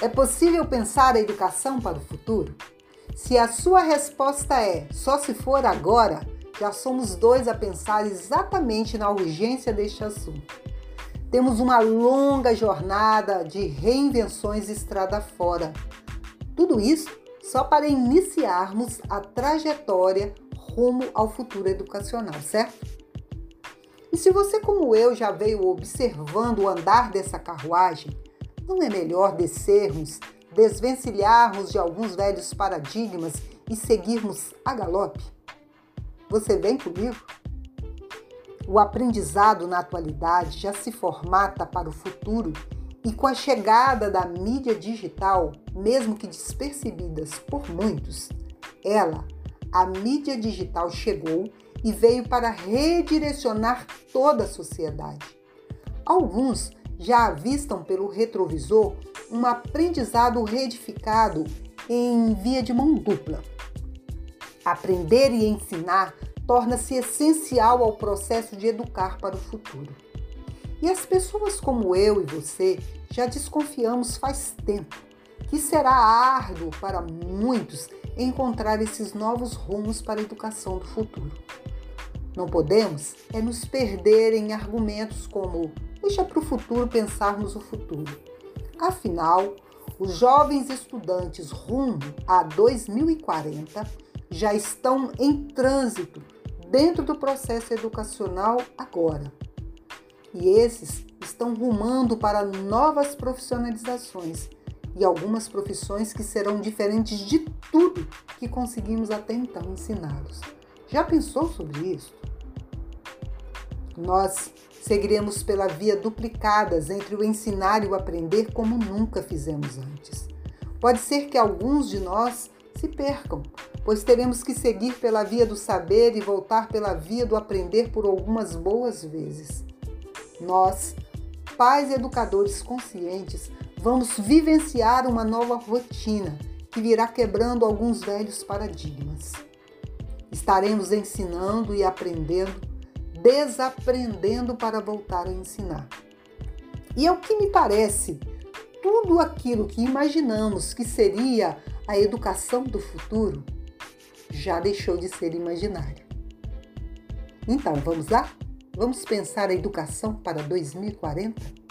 É possível pensar a educação para o futuro? Se a sua resposta é só se for agora, já somos dois a pensar exatamente na urgência deste assunto. Temos uma longa jornada de reinvenções estrada fora. Tudo isso só para iniciarmos a trajetória rumo ao futuro educacional, certo? E se você, como eu, já veio observando o andar dessa carruagem, não é melhor descermos, desvencilharmos de alguns velhos paradigmas e seguirmos a galope? Você vem comigo? O aprendizado na atualidade já se formata para o futuro e com a chegada da mídia digital, mesmo que despercebidas por muitos, ela, a mídia digital chegou e veio para redirecionar toda a sociedade. Alguns já avistam pelo retrovisor um aprendizado reedificado em via de mão dupla. Aprender e ensinar torna-se essencial ao processo de educar para o futuro. E as pessoas como eu e você já desconfiamos faz tempo que será árduo para muitos encontrar esses novos rumos para a educação do futuro. Não podemos é nos perder em argumentos como deixa para o futuro pensarmos o futuro. Afinal, os jovens estudantes rumo a 2040 já estão em trânsito dentro do processo educacional agora. E esses estão rumando para novas profissionalizações e algumas profissões que serão diferentes de tudo que conseguimos até então ensiná-los. Já pensou sobre isso? Nós seguiremos pela via duplicadas entre o ensinar e o aprender como nunca fizemos antes. Pode ser que alguns de nós se percam, pois teremos que seguir pela via do saber e voltar pela via do aprender por algumas boas vezes. Nós, pais e educadores conscientes, vamos vivenciar uma nova rotina que virá quebrando alguns velhos paradigmas. Estaremos ensinando e aprendendo desaprendendo para voltar a ensinar. E é o que me parece, tudo aquilo que imaginamos que seria a educação do futuro já deixou de ser imaginário. Então, vamos lá? Vamos pensar a educação para 2040?